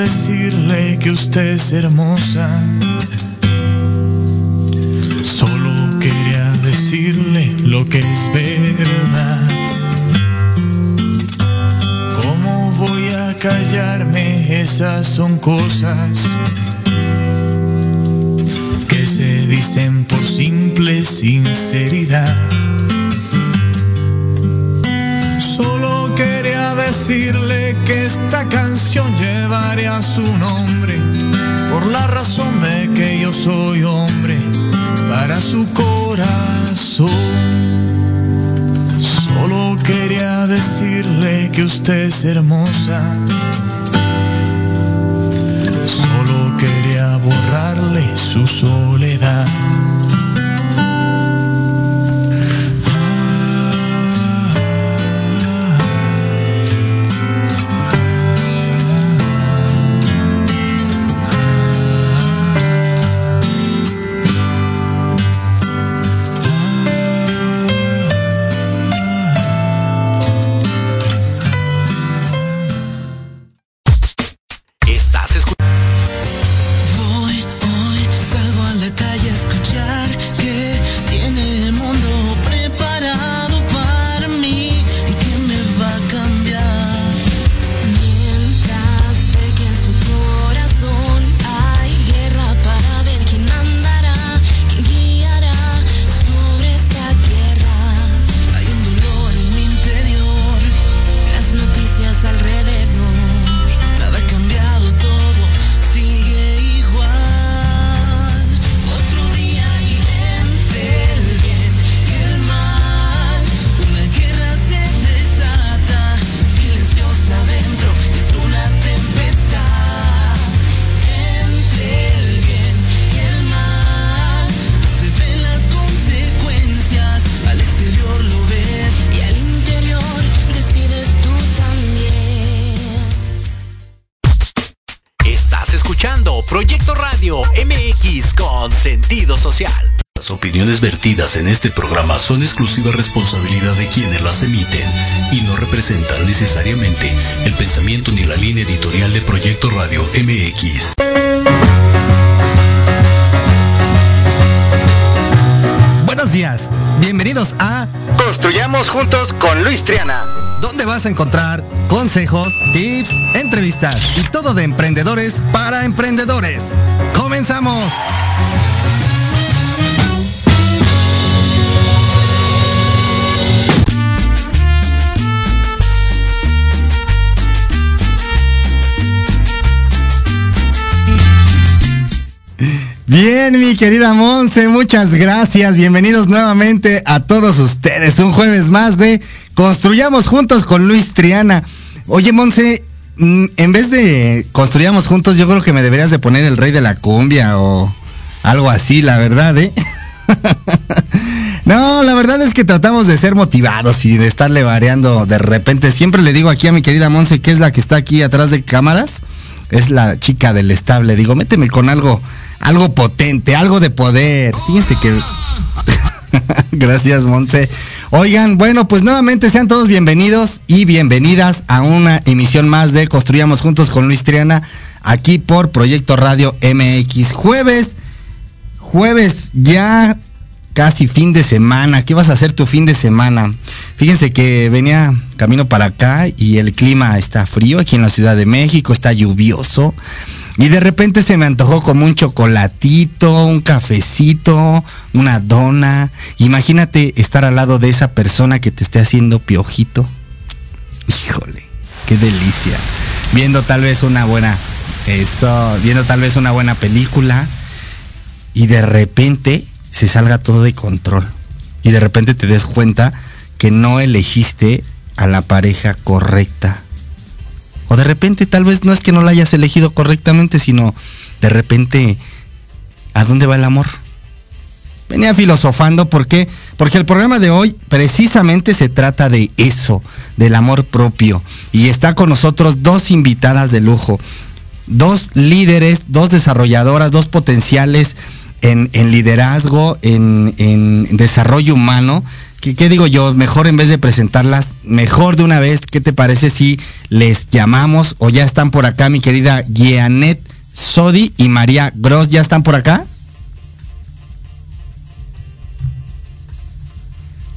decirle que usted es hermosa. Solo quería decirle lo que es verdad. ¿Cómo voy a callarme? Esas son cosas que se dicen por simple sinceridad. Quería decirle que esta canción llevaría su nombre por la razón de que yo soy hombre para su corazón. Solo quería decirle que usted es hermosa. Solo quería borrarle su soledad. Sentido social. Las opiniones vertidas en este programa son exclusiva responsabilidad de quienes las emiten y no representan necesariamente el pensamiento ni la línea editorial de Proyecto Radio MX. Buenos días, bienvenidos a Construyamos juntos con Luis Triana. donde vas a encontrar consejos, tips, entrevistas y todo de emprendedores para emprendedores. ¡Comenzamos! Bien, mi querida Monse, muchas gracias. Bienvenidos nuevamente a todos ustedes. Un jueves más de Construyamos Juntos con Luis Triana. Oye, Monse, mm, en vez de Construyamos Juntos, yo creo que me deberías de poner el rey de la cumbia o algo así, la verdad, ¿eh? No, la verdad es que tratamos de ser motivados y de estarle variando de repente. Siempre le digo aquí a mi querida Monse, que es la que está aquí atrás de cámaras, es la chica del estable. Digo, méteme con algo, algo potente, algo de poder. Fíjense que. Gracias, Monse. Oigan, bueno, pues nuevamente sean todos bienvenidos y bienvenidas a una emisión más de Construyamos Juntos con Luis Triana, aquí por Proyecto Radio MX. Jueves, jueves ya casi fin de semana. ¿Qué vas a hacer tu fin de semana? Fíjense que venía camino para acá y el clima está frío aquí en la Ciudad de México, está lluvioso. Y de repente se me antojó como un chocolatito, un cafecito, una dona. Imagínate estar al lado de esa persona que te esté haciendo piojito. Híjole, qué delicia. Viendo tal vez una buena, eso, viendo tal vez una buena película y de repente se salga todo de control. Y de repente te des cuenta que no elegiste a la pareja correcta. O de repente tal vez no es que no la hayas elegido correctamente, sino de repente, ¿a dónde va el amor? Venía filosofando, ¿por qué? Porque el programa de hoy precisamente se trata de eso, del amor propio. Y está con nosotros dos invitadas de lujo, dos líderes, dos desarrolladoras, dos potenciales en, liderazgo, en desarrollo humano. ¿Qué, digo yo? Mejor en vez de presentarlas, mejor de una vez, ¿qué te parece si les llamamos o ya están por acá mi querida Gianet Sodi y María Gross? ¿Ya están por acá?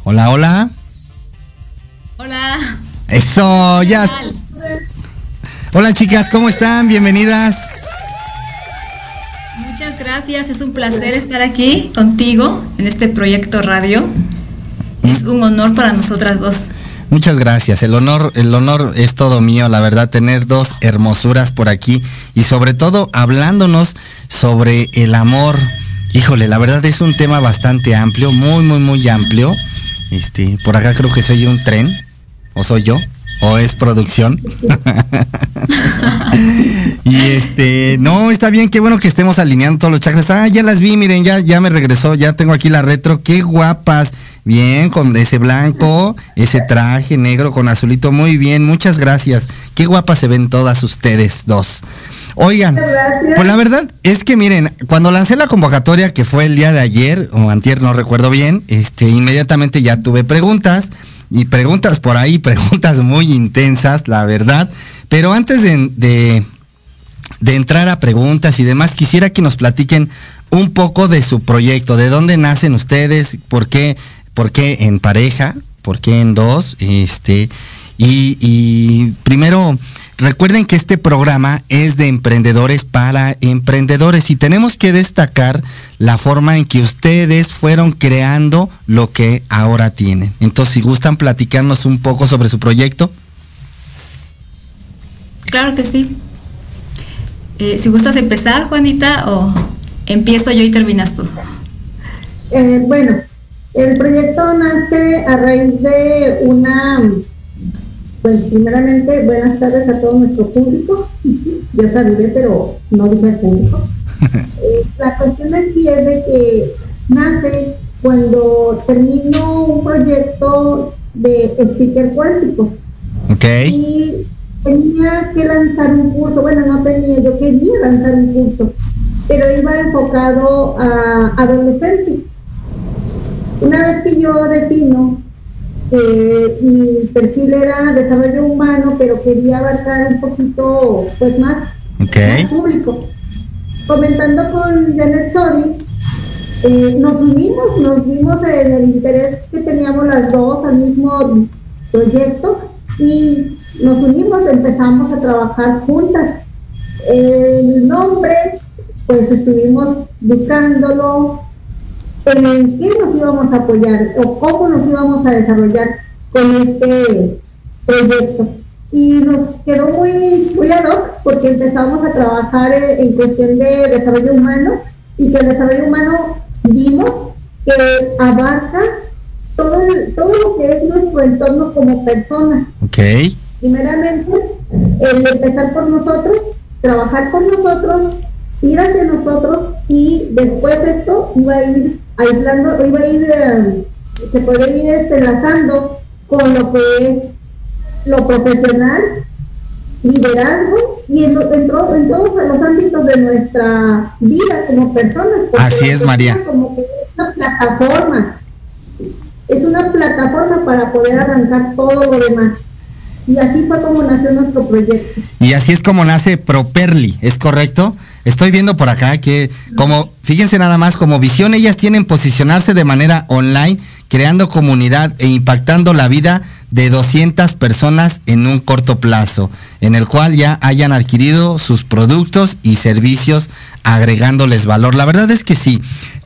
Hola, hola. Hola. Eso, ya. Hola chicas, ¿cómo están? Bienvenidas. Muchas gracias, es un placer estar aquí contigo en este proyecto radio. Es un honor para nosotras dos. Muchas gracias. El honor, el honor es todo mío, la verdad, tener dos hermosuras por aquí y sobre todo hablándonos sobre el amor. Híjole, la verdad es un tema bastante amplio, muy, muy, muy amplio. Este, por acá creo que soy un tren, o soy yo, o es producción. y este, no, está bien, qué bueno que estemos alineando todos los chakras. Ah, ya las vi, miren, ya, ya me regresó, ya tengo aquí la retro, qué guapas. Bien, con ese blanco, ese traje negro con azulito, muy bien, muchas gracias. Qué guapas se ven todas ustedes dos. Oigan, pues la verdad es que miren, cuando lancé la convocatoria que fue el día de ayer o antier, no recuerdo bien, este, inmediatamente ya tuve preguntas y preguntas por ahí, preguntas muy intensas, la verdad. Pero antes de, de, entrar a preguntas y demás, quisiera que nos platiquen un poco de su proyecto, de dónde nacen ustedes, por qué, por qué en pareja, por qué en dos, este, y, y primero Recuerden que este programa es de emprendedores para emprendedores y tenemos que destacar la forma en que ustedes fueron creando lo que ahora tienen. Entonces, si gustan platicarnos un poco sobre su proyecto. Claro que sí. Eh, si gustas empezar, Juanita, o empiezo yo y terminas tú. Eh, bueno, el proyecto nace a raíz de una pues primeramente, buenas tardes a todo nuestro público. Ya sabía, pero no dije público. Eh, la cuestión aquí es de que nace cuando termino un proyecto de speaker cuántico. Y tenía que lanzar un curso, bueno, no tenía, yo quería lanzar un curso, pero iba enfocado a adolescentes. Una vez que yo defino mi perfil era desarrollo humano, pero quería abarcar un poquito pues más, público. Comentando con Janet Sony, eh, nos unimos, nos vimos en el interés que teníamos las dos al mismo proyecto y nos unimos, empezamos a trabajar juntas. El nombre, pues estuvimos buscándolo, en qué nos íbamos a apoyar o cómo nos íbamos a desarrollar con este proyecto. Y nos quedó muy, muy ad hoc porque empezamos a trabajar en, cuestión de desarrollo humano y que el desarrollo humano vimos que abarca todo, todo lo que es nuestro entorno como personas. Okay. Primeramente, el empezar por nosotros, trabajar con nosotros, ir hacia nosotros y después de esto iba a ir aislando, iba a ir, eh, se puede ir enlazando con lo que es lo profesional, liderazgo y en, en, todos los ámbitos de nuestra vida como personas. Así es, María. Como que es una plataforma, es una plataforma para poder arrancar todo lo demás. Y así fue como nació nuestro proyecto. Y así es como nace Properly, ¿es correcto? Estoy viendo por acá que como, fíjense nada más, como visión ellas tienen posicionarse de manera online, creando comunidad e impactando la vida de 200 personas en un corto plazo, en el cual ya hayan adquirido sus productos y servicios agregándoles valor. La verdad es que sí,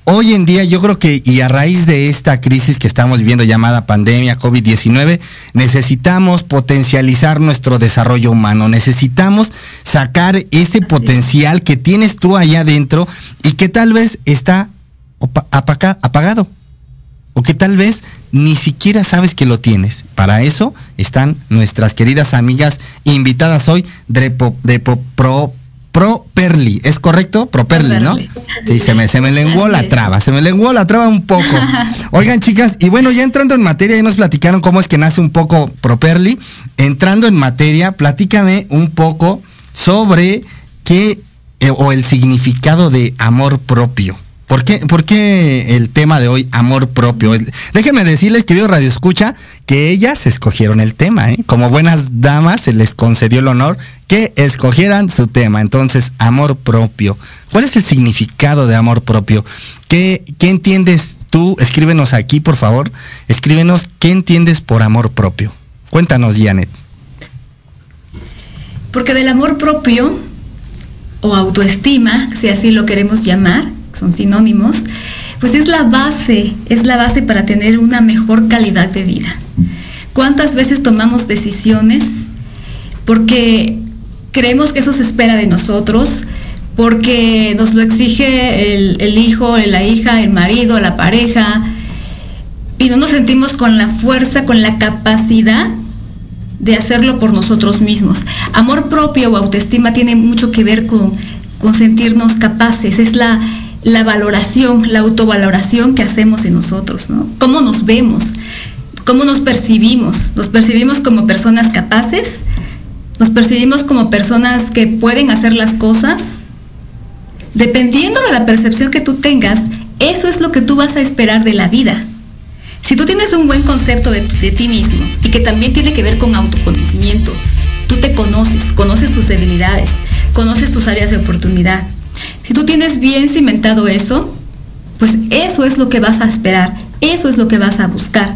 hoy en día yo creo que, y a raíz de esta crisis que estamos viviendo llamada pandemia COVID-19, necesitamos potencializar nuestro desarrollo humano, necesitamos sacar ese potencial que tienes tú allá adentro y que tal vez está apagado. O que tal vez ni siquiera sabes que lo tienes. Para eso están nuestras queridas amigas invitadas hoy de, Pro Perli, ¿es correcto? Pro Perli, ¿no? Sí, se me, se me lenguó la traba, se me lenguó la traba un poco. Oigan, chicas, y bueno, ya entrando en materia, ya nos platicaron cómo es que nace un poco Pro Perli. Entrando en materia, platícame un poco sobre qué eh, o el significado de amor propio. ¿Por qué, ¿Por qué, el tema de hoy, amor propio? Déjenme decirles, querido Radio Escucha, que ellas escogieron el tema. ¿eh? Como buenas damas, se les concedió el honor que escogieran su tema. Entonces, amor propio. ¿Cuál es el significado de amor propio? ¿Qué, qué entiendes tú? Escríbenos aquí, por favor. Escríbenos qué entiendes por amor propio. Cuéntanos, Janet. Porque del amor propio o autoestima, si así lo queremos llamar, son sinónimos, pues es la base, es la base para tener una mejor calidad de vida. ¿Cuántas veces tomamos decisiones porque creemos que eso se espera de nosotros, porque nos lo exige el, hijo, la hija, el marido, la pareja, y no nos sentimos con la fuerza, con la capacidad de hacerlo por nosotros mismos. Amor propio o autoestima tiene mucho que ver con, con sentirnos capaces, es la, la valoración, la autovaloración que hacemos en nosotros, ¿no? ¿Cómo nos vemos? ¿Cómo nos percibimos? ¿Nos percibimos como personas capaces? ¿Nos percibimos como personas que pueden hacer las cosas? Dependiendo de la percepción que tú tengas, eso es lo que tú vas a esperar de la vida. Si tú tienes un buen concepto de, de ti mismo y que también tiene que ver con autoconocimiento, tú te conoces, conoces tus debilidades, conoces tus áreas de oportunidad, si tú tienes bien cimentado eso, pues eso es lo que vas a esperar, eso es lo que vas a buscar.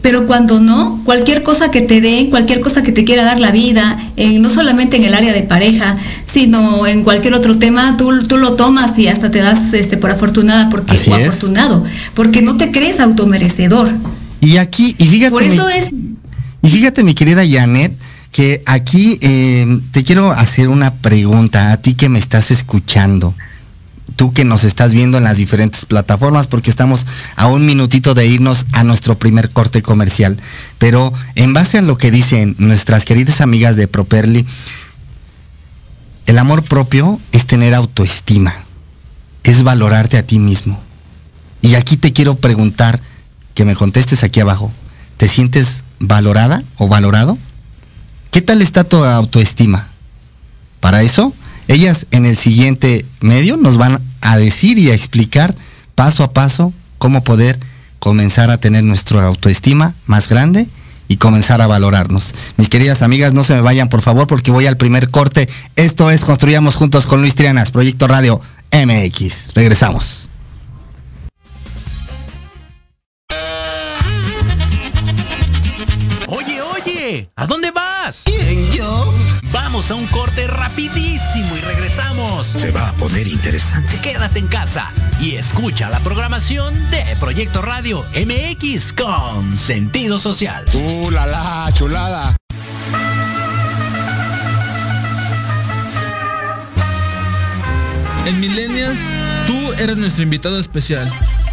Pero cuando no, cualquier cosa que te dé, cualquier cosa que te quiera dar la vida, no solamente en el área de pareja, sino en cualquier otro tema, tú, tú lo tomas y hasta te das este, por afortunada porque, o afortunado, porque no te crees automerecedor. Y aquí, y fíjate. Por eso es. Y fíjate, mi querida Janet, que aquí eh, te quiero hacer una pregunta a ti que me estás escuchando. Tú que nos estás viendo en las diferentes plataformas, porque estamos a un minutito de irnos a nuestro primer corte comercial. Pero en base a lo que dicen nuestras queridas amigas de Properly, el amor propio es tener autoestima, es valorarte a ti mismo. Y aquí te quiero preguntar, que me contestes aquí abajo, ¿te sientes valorada o valorado? ¿Qué tal está tu autoestima? Para eso, ellas en el siguiente medio nos van a decir y a explicar paso a paso cómo poder comenzar a tener nuestra autoestima más grande y comenzar a valorarnos. Mis queridas amigas, no se me vayan por favor porque voy al primer corte. Esto es Construyamos Juntos con Luis Trianas, Proyecto Radio MX. Regresamos. ¿A dónde vas? ¿Quién, yo? Vamos a un corte rapidísimo y regresamos. Se va a poner interesante. Quédate en casa y escucha la programación de Proyecto Radio MX con sentido social. ¡Uh, la, la chulada! En Millennials, tú eres nuestro invitado especial.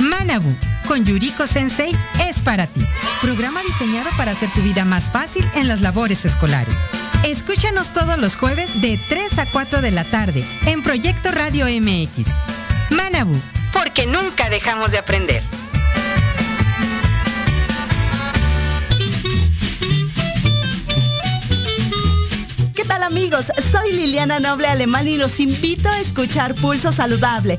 Manabu con Yuriko Sensei es para ti. Programa diseñado para hacer tu vida más fácil en las labores escolares. Escúchanos todos los jueves de 3 a 4 de la tarde en Proyecto Radio MX. Manabu, porque nunca dejamos de aprender. ¿Qué tal amigos? Soy Liliana Noble Alemán y los invito a escuchar Pulso Saludable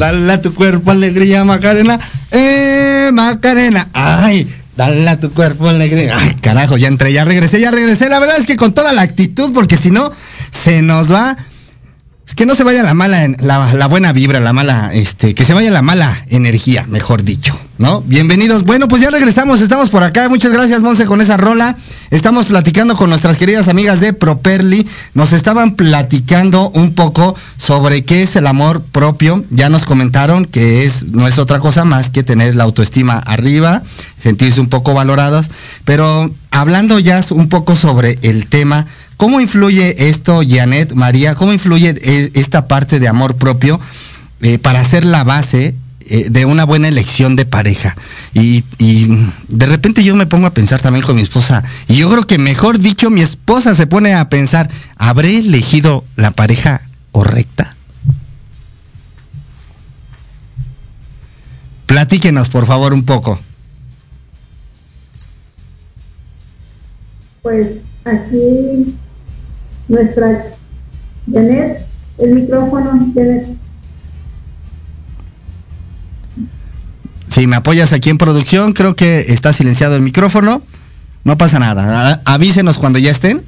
Dale a tu cuerpo alegría, Macarena. Eh, Macarena. Ay, dale a tu cuerpo alegría. Ay, carajo, ya entré, ya regresé, ya regresé. La verdad es que con toda la actitud, porque si no, se nos va. Es que no se vaya la mala, la, la buena vibra, la mala, este, que se vaya la mala energía, mejor dicho. ¿No? Bienvenidos. Bueno, pues ya regresamos, estamos por acá. Muchas gracias, Monse, con esa rola. Estamos platicando con nuestras queridas amigas de Properly. Nos estaban platicando un poco sobre qué es el amor propio. Ya nos comentaron que es, no es otra cosa más que tener la autoestima arriba, sentirse un poco valorados. Pero hablando ya un poco sobre el tema, ¿cómo influye esto, Janet, María? ¿Cómo influye e, esta parte de amor propio eh, para hacer la base eh, de una buena elección de pareja. Y, de repente yo me pongo a pensar también con mi esposa, y yo creo que mejor dicho, mi esposa se pone a pensar, ¿habré elegido la pareja correcta? Platíquenos, por favor, un poco. Pues aquí nuestra Janet, el micrófono, Janet. Si me apoyas aquí en producción, creo que está silenciado el micrófono. No pasa nada. Avísenos cuando ya estén.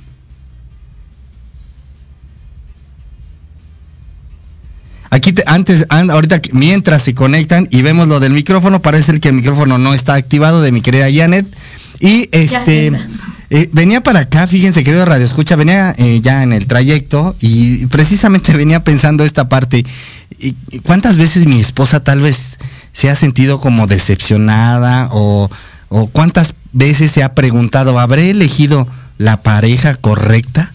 Aquí antes, ahorita mientras se conectan y vemos lo del micrófono, parece que el micrófono no está activado de mi querida Janet. Y este eh, venía para acá, fíjense, querido Radio Escucha, venía eh, ya en el trayecto y precisamente venía pensando esta parte. ¿Cuántas veces mi esposa tal vez se ha sentido como decepcionada o, cuántas veces se ha preguntado, ¿habré elegido la pareja correcta?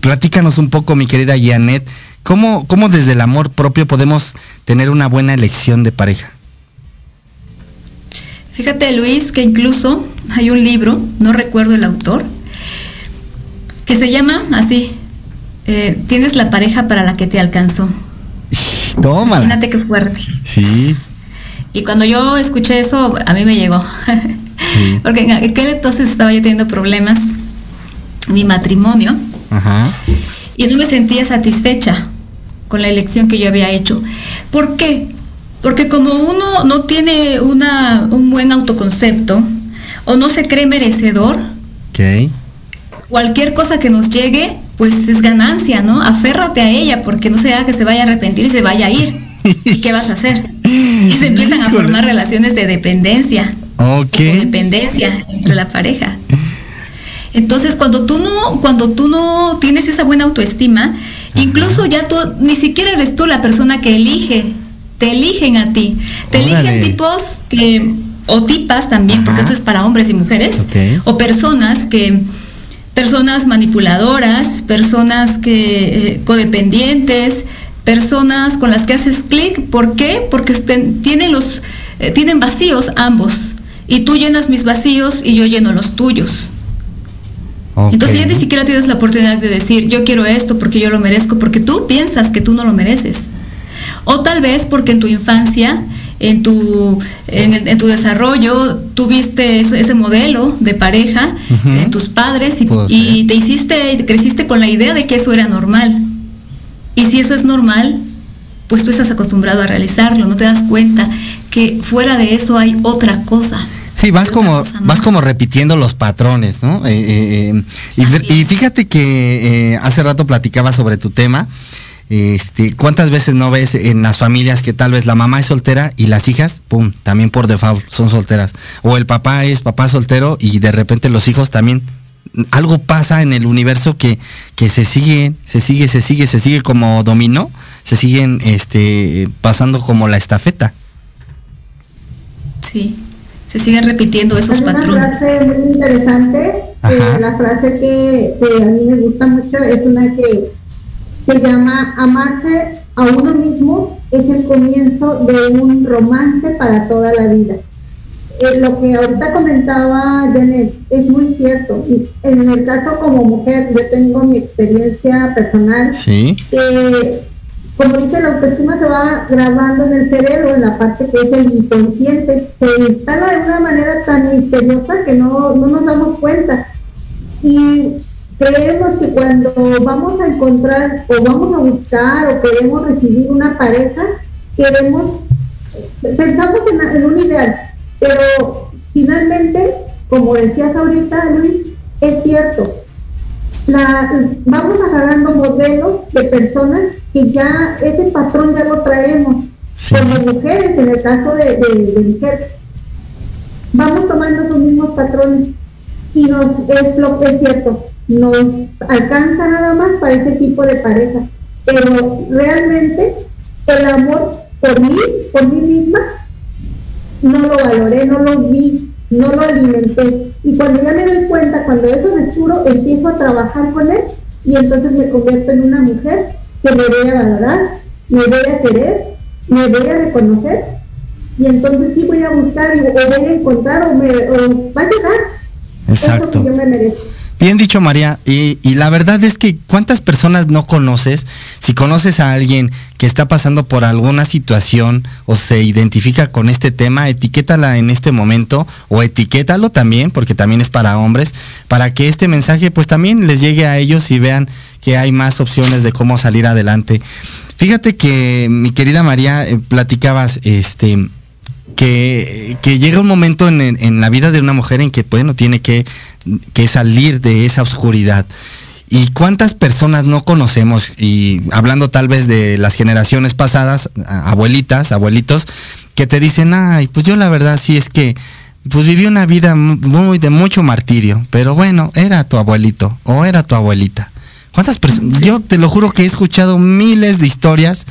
Platícanos un poco, mi querida Janet, ¿cómo, ¿cómo desde el amor propio podemos tener una buena elección de pareja? Fíjate, Luis, que incluso hay un libro, no recuerdo el autor, que se llama así, eh, Tienes la pareja para la que te alcanzó. Tómala. Imagínate qué fuerte. Sí. Y cuando yo escuché eso, a mí me llegó. Porque en aquel entonces estaba yo teniendo problemas, mi matrimonio, Ajá. y no me sentía satisfecha con la elección que yo había hecho. ¿Por qué? Porque como uno no tiene una, un buen autoconcepto o no se cree merecedor, okay. cualquier cosa que nos llegue pues es ganancia, ¿no? Aférrate a ella porque no sea que se vaya a arrepentir y se vaya a ir. ¿Y qué vas a hacer? Y se empiezan a formar relaciones de dependencia. Ok. dependencia entre la pareja. Entonces, cuando tú no, cuando tú no tienes esa buena autoestima, incluso ya tú, ni siquiera eres tú la persona que elige, te eligen a ti. Te eligen tipos que, o tipas también, porque esto es para hombres y mujeres, o personas que personas manipuladoras, personas que eh, codependientes, personas con las que haces clic. ¿Por qué? Porque tienen, los, eh, tienen vacíos ambos. Y tú llenas mis vacíos y yo lleno los tuyos. Entonces ya ni siquiera tienes la oportunidad de decir, yo quiero esto porque yo lo merezco, porque tú piensas que tú no lo mereces. O tal vez porque en tu infancia en tu, en, tu desarrollo tuviste ese modelo de pareja en tus padres y, te hiciste, creciste con la idea de que eso era normal. Y si eso es normal, pues tú estás acostumbrado a realizarlo, no te das cuenta que fuera de eso hay otra cosa. Sí, vas como, vas como repitiendo los patrones, ¿no? Eh, eh, eh, y, fíjate que hace rato platicaba sobre tu tema este, ¿Cuántas veces no ves en las familias que tal vez la mamá es soltera y las hijas, pum, también por default son solteras? O el papá es papá soltero y de repente los hijos también. Algo pasa en el universo que, que se sigue, se sigue, se sigue, se sigue como dominó, se siguen este, pasando como la estafeta. Sí, se siguen repitiendo esos patrones. Una frase muy interesante, la frase que, que a mí me gusta mucho es una que se llama amarse a uno mismo es el comienzo de un romance para toda la vida. Eh, lo que ahorita comentaba Janet es muy cierto. En el caso como mujer, yo tengo mi experiencia personal. Sí. Eh, como dice, la autoestima se va grabando en el cerebro, en la parte que es el inconsciente. Se instala de una manera tan misteriosa que no, no nos damos cuenta. Y creemos que cuando vamos a encontrar o vamos a buscar o queremos recibir una pareja, queremos, pensamos en, un ideal, pero finalmente, como decías ahorita, Luis, es cierto, vamos agarrando modelos de personas que ya ese patrón ya lo traemos. Como mujeres, en el caso de, de, mujeres, vamos tomando esos mismos patrones y nos es lo que es cierto, nos alcanza nada más para ese tipo de pareja. Pero realmente el amor por mí, por mí misma, no lo valoré, no lo vi, no lo alimenté. Y cuando ya me doy cuenta, cuando eso me puro, empiezo a trabajar con él y entonces me convierto en una mujer que me voy a valorar, me voy a querer, me voy a reconocer y entonces sí voy a buscar y, o voy a encontrar o, me, o va a llegar Exacto. eso que yo me merezco. Bien dicho, María. Y, la verdad es que cuántas personas no conoces, si conoces a alguien que está pasando por alguna situación o se identifica con este tema, etiquétala en este momento o etiquétalo también, porque también es para hombres, para que este mensaje pues también les llegue a ellos y vean que hay más opciones de cómo salir adelante. Fíjate que mi querida María, eh, platicabas, este, que, llega un momento en, la vida de una mujer en que, bueno, tiene que, salir de esa oscuridad. ¿Y cuántas personas no conocemos? Y hablando tal vez de las generaciones pasadas, abuelitas, abuelitos, que te dicen, ay, pues yo la verdad sí es que, pues viví una vida muy de mucho martirio, pero bueno, era tu abuelito o era tu abuelita. ¿Cuántas personas? Yo te lo juro que he escuchado miles de historias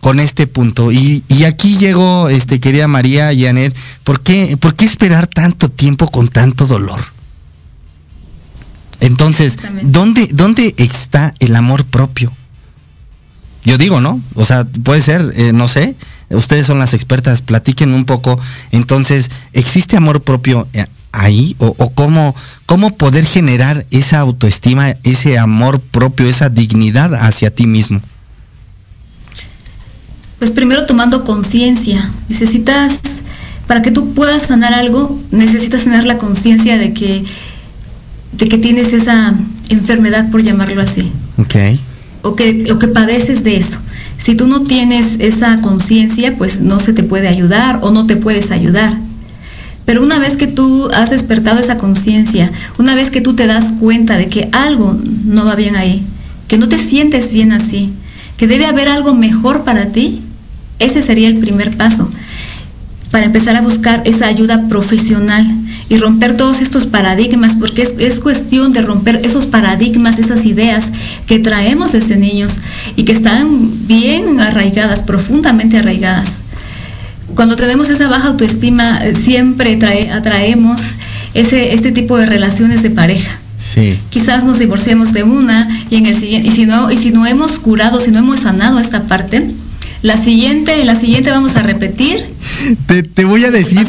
con este punto. Y, aquí llegó, este, querida María y Janet, ¿por qué, ¿por qué esperar tanto tiempo con tanto dolor? Entonces, ¿dónde, ¿dónde está el amor propio? Yo digo, ¿no? O sea, puede ser, eh, no sé, ustedes son las expertas, platiquen un poco. Entonces, ¿existe amor propio eh, ahí? ¿O, o cómo, cómo poder generar esa autoestima, ese amor propio, esa dignidad hacia ti mismo? Pues primero tomando conciencia. Necesitas, para que tú puedas sanar algo, necesitas tener la conciencia de que, de que tienes esa enfermedad, por llamarlo así. Ok. O que, o que padeces de eso. Si tú no tienes esa conciencia, pues no se te puede ayudar o no te puedes ayudar. Pero una vez que tú has despertado esa conciencia, una vez que tú te das cuenta de que algo no va bien ahí, que no te sientes bien así, que debe haber algo mejor para ti, ese sería el primer paso para empezar a buscar esa ayuda profesional y romper todos estos paradigmas, porque es, cuestión de romper esos paradigmas, esas ideas que traemos desde niños y que están bien arraigadas, profundamente arraigadas. Cuando tenemos esa baja autoestima, eh, siempre atraemos ese, este tipo de relaciones de pareja. Sí. Quizás nos divorciemos de una y en el siguiente, y si no, y si no hemos curado, si no hemos sanado esta parte, la siguiente, la siguiente vamos a repetir. Te, voy a decir.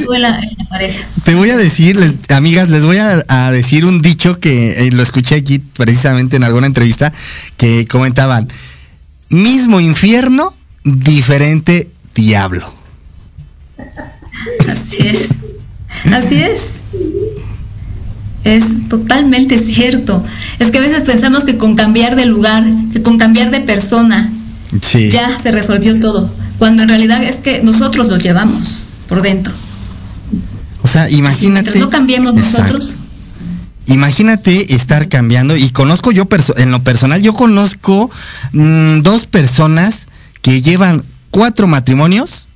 Te voy a decir, amigas, les voy a, decir un dicho que eh, lo escuché aquí precisamente en alguna entrevista que comentaban: mismo infierno, diferente diablo. Así es. Así es. Es totalmente cierto. Es que a veces pensamos que con cambiar de lugar, que con cambiar de persona, ya se resolvió todo. Cuando en realidad es que nosotros los llevamos por dentro. O sea, imagínate. no cambiemos nosotros. Imagínate estar cambiando y conozco yo en lo personal, yo conozco mm, dos personas que llevan cuatro matrimonios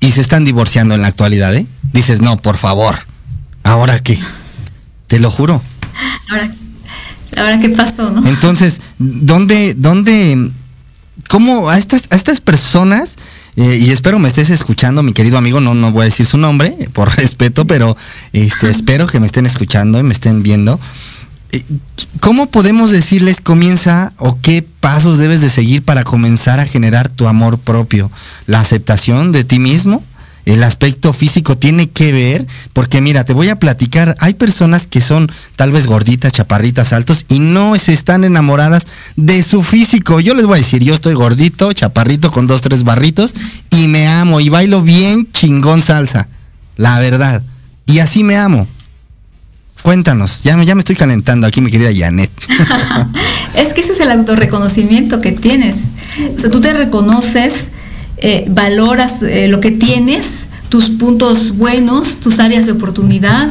y se están divorciando en la actualidad, ¿eh? Dices, no, por favor, ¿ahora qué? Te lo juro. Ahora, ahora qué pasó, ¿no? Entonces, ¿dónde, dónde cómo a estas, a estas personas, eh, y espero me estés escuchando, mi querido amigo, no, no voy a decir su nombre, por respeto, pero este, espero que me estén escuchando y me estén viendo. eh, ¿cómo podemos decirles comienza o qué pasos debes de seguir para comenzar a generar tu amor propio? La aceptación de ti mismo, el aspecto físico tiene que ver, porque mira, te voy a platicar, hay personas que son tal vez gorditas, chaparritas, altos y no se están enamoradas de su físico. Yo les voy a decir, yo estoy gordito, chaparrito con dos, tres barritos y me amo y bailo bien chingón salsa, la verdad. Y así me amo. Cuéntanos, ya ya me estoy calentando aquí, mi querida Janet. es que ese es el autorreconocimiento que tienes. O sea, tú te reconoces eh, valoras eh, lo que tienes, tus puntos buenos, tus áreas de oportunidad.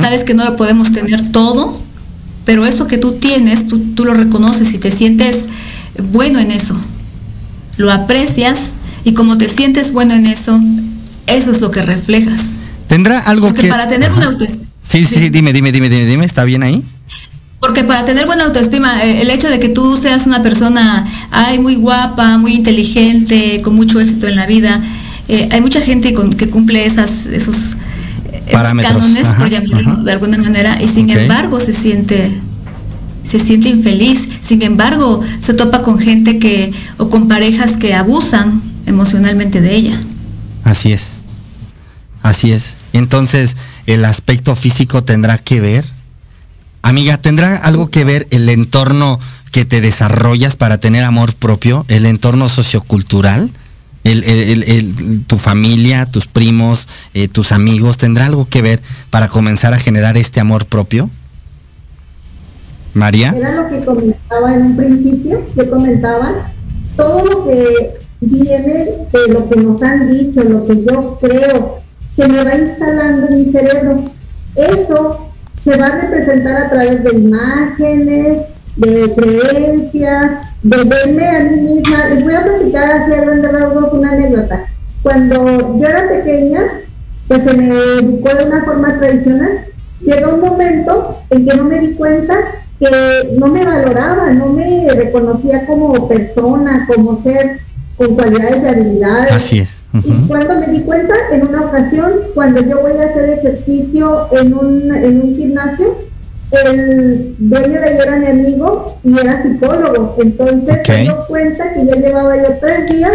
Sabes que no lo podemos tener todo, pero eso que tú tienes, tú, tú, lo reconoces y te sientes bueno en eso. Lo aprecias y como te sientes bueno en eso, eso es lo que reflejas. ¿Tendrá algo Porque que... para tener una autoestima... Sí, sí, sí, dime, dime, dime, dime, dime, ¿está bien ahí? Porque para tener buena autoestima, eh, el hecho de que tú seas una persona ay, muy guapa, muy inteligente, con mucho éxito en la vida, eh, hay mucha gente con, que cumple esas, esos, esos cánones, por llamarlo de alguna manera, y sin okay. embargo se siente se siente infeliz, sin embargo se topa con gente que o con parejas que abusan emocionalmente de ella. Así es. Así es. Entonces, el aspecto físico tendrá que ver Amiga, ¿tendrá algo que ver el entorno que te desarrollas para tener amor propio? ¿El entorno sociocultural? El, tu familia, tus primos, eh, tus amigos, ¿tendrá algo que ver para comenzar a generar este amor propio? María. Era lo que comentaba en un principio, que comentaba todo lo que viene de lo que nos han dicho, lo que yo creo, que me va instalando en mi cerebro. Eso se va a representar a través de imágenes, de creencias, de verme a mí misma. Les voy a platicar así a grandes rasgos una anécdota. Cuando yo era pequeña, pues se me educó de una forma tradicional. Llegó un momento en que no me di cuenta que no me valoraba, no me reconocía como persona, como ser con cualidades y habilidades. Así es. Y cuando me di cuenta, en una ocasión, cuando yo voy a hacer ejercicio en un, en un gimnasio, el dueño de ahí era mi amigo y era psicólogo. Entonces okay. me dio cuenta que ya llevaba yo tres días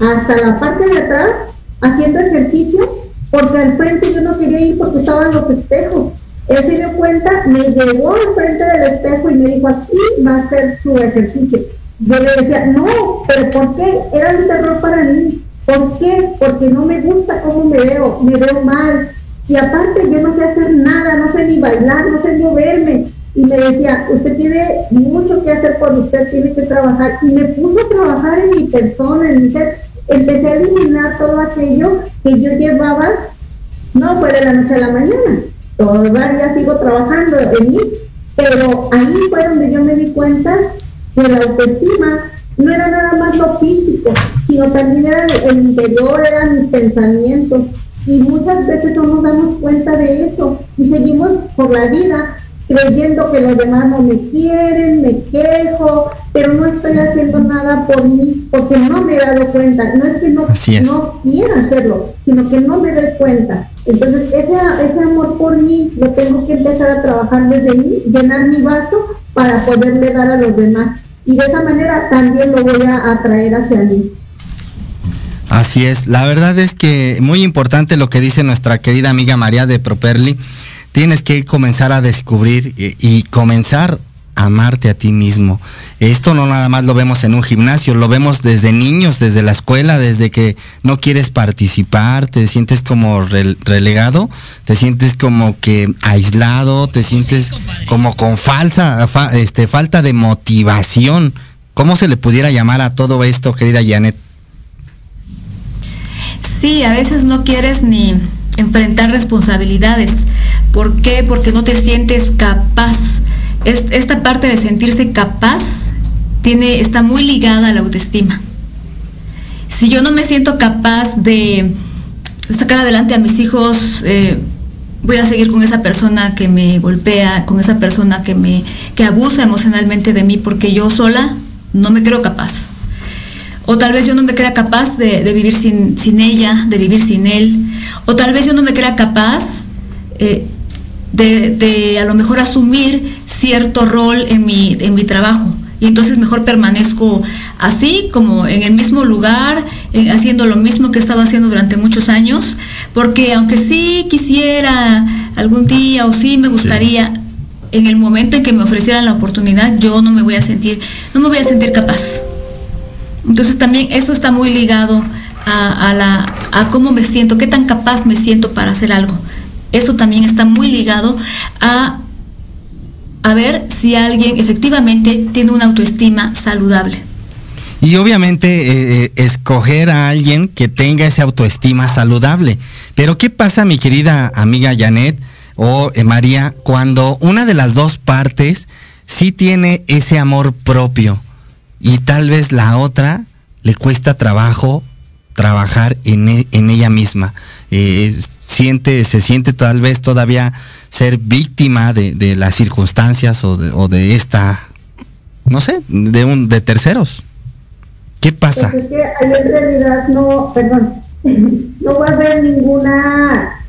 hasta la parte de atrás haciendo ejercicio, porque al frente yo no quería ir porque estaban los espejos. Él se dio cuenta, me llevó al frente del espejo y me dijo, aquí va a hacer su ejercicio. Yo le decía, no, pero ¿por qué? Era un terror para mí. ¿Por qué? Porque no me gusta cómo me veo, me veo mal. Y aparte yo no sé hacer nada, no sé ni bailar, no sé moverme. Y me decía, usted tiene mucho que hacer por usted, tiene que trabajar. Y me puso a trabajar en mi persona, en mi ser. Empecé a eliminar todo aquello que yo llevaba, no fue de la noche a la mañana. Todavía sigo trabajando en mí. Pero ahí fue donde yo me di cuenta que la autoestima no era nada más lo físico, sino también era el interior, eran mis pensamientos. Y muchas veces no nos damos cuenta de eso y seguimos por la vida creyendo que los demás no me quieren, me quejo, pero no estoy haciendo nada por mí porque no me he dado cuenta. No es que no, es. no quiera hacerlo, sino que no me doy cuenta. Entonces, ese, ese amor por mí lo tengo que empezar a trabajar desde mí, llenar mi vaso para poderle dar a los demás y de esa manera también lo voy a atraer hacia mí. Así es, la verdad es que muy importante lo que dice nuestra querida amiga María de Properly. Tienes que comenzar a descubrir y, y comenzar amarte a ti mismo. Esto no nada más lo vemos en un gimnasio, lo vemos desde niños, desde la escuela, desde que no quieres participar, te sientes como relegado, te sientes como que aislado, te sientes como con falsa, fa, este, falta de motivación. ¿Cómo se le pudiera llamar a todo esto, querida Janet? Sí, a veces no quieres ni enfrentar responsabilidades. ¿Por qué? Porque no te sientes capaz. Es, esta parte de sentirse capaz tiene, está muy ligada a la autoestima. Si yo no me siento capaz de sacar adelante a mis hijos, eh, voy a seguir con esa persona que me golpea, con esa persona que me que abusa emocionalmente de mí porque yo sola no me creo capaz. O tal vez yo no me crea capaz de, de vivir sin, sin, ella, de vivir sin él. O tal vez yo no me crea capaz eh, de, a lo mejor asumir cierto rol en mi, en mi trabajo. Y entonces mejor permanezco así, como en el mismo lugar, eh, haciendo lo mismo que he estado haciendo durante muchos años, porque aunque sí quisiera algún día o sí me gustaría, en el momento en que me ofrecieran la oportunidad, yo no me voy a sentir, no me voy a sentir capaz. Entonces también eso está muy ligado a, la, a cómo me siento, qué tan capaz me siento para hacer algo. Eso también está muy ligado a, a ver si alguien efectivamente tiene una autoestima saludable. Y obviamente eh, eh, escoger a alguien que tenga esa autoestima saludable. Pero ¿qué pasa, mi querida amiga Janet o eh, María, cuando una de las dos partes sí tiene ese amor propio y tal vez la otra le cuesta trabajo trabajar en, e, ella misma. Eh, siente, se siente tal vez todavía ser víctima de, las circunstancias o de, esta, no sé, de un de terceros. ¿Qué pasa? Pues es que en realidad no, perdón, no va a haber ninguna,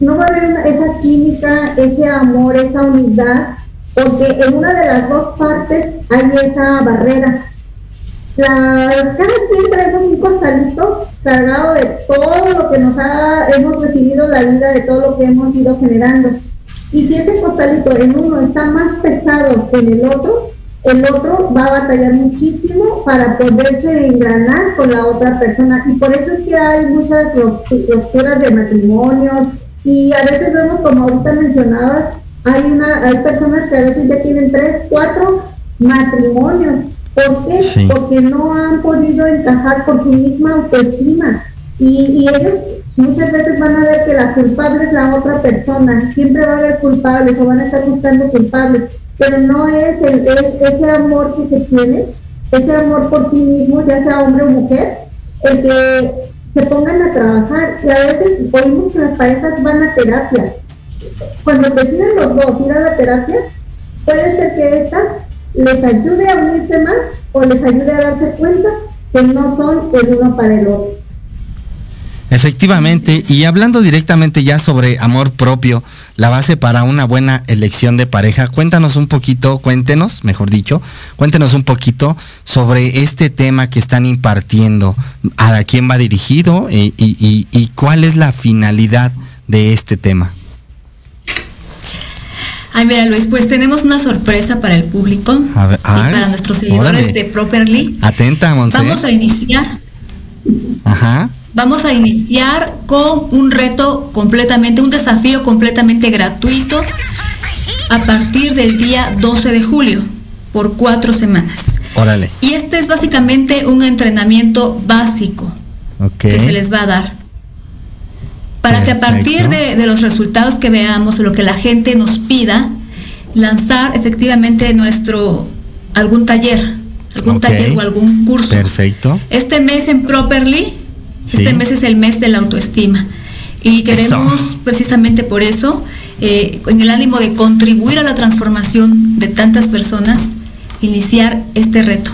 no va a haber esa química, ese amor, esa unidad, porque en una de las dos partes hay esa barrera la, cada quien traemos un costalito cargado de todo lo que nos ha, hemos recibido la vida, de todo lo que hemos ido generando. Y si ese costalito en uno está más pesado que en el otro, el otro va a batallar muchísimo para poderse engranar con la otra persona. Y por eso es que hay muchas rupturas de matrimonios y a veces vemos, como ahorita mencionabas, hay, una, hay personas que a veces ya tienen tres, cuatro matrimonios ¿Por qué? Porque no han podido encajar por su misma autoestima. Y, ellos muchas veces van a ver que la culpable es la otra persona. Siempre va a haber culpables o van a estar buscando culpables. Pero no es, el, ese amor que se tiene, ese amor por sí mismo, ya sea hombre o mujer, el que se pongan a trabajar. Y a veces oímos que las parejas van a terapia. Cuando deciden los dos ir a la terapia, puede ser que esta les ayude a unirse más o les ayude a darse cuenta que no son el uno para el otro. Efectivamente, y hablando directamente ya sobre amor propio, la base para una buena elección de pareja, cuéntanos un poquito, cuéntenos, mejor dicho, cuéntenos un poquito sobre este tema que están impartiendo, a quién va dirigido y, y cuál es la finalidad de este tema. Ay, mira Luis, pues tenemos una sorpresa para el público y para nuestros seguidores de Properly. Atenta, Monse. Vamos a iniciar. Ajá. Vamos a iniciar con un reto completamente, un desafío completamente gratuito a partir del día 12 de julio por cuatro semanas. Órale. Y este es básicamente un entrenamiento básico que se les va a dar para que a partir de, los resultados que veamos, lo que la gente nos pida, lanzar efectivamente nuestro algún taller, algún taller o algún curso. Perfecto. Este mes en Properly, este mes es el mes de la autoestima. Y queremos precisamente por eso, eh, en el ánimo de contribuir a la transformación de tantas personas, iniciar este reto.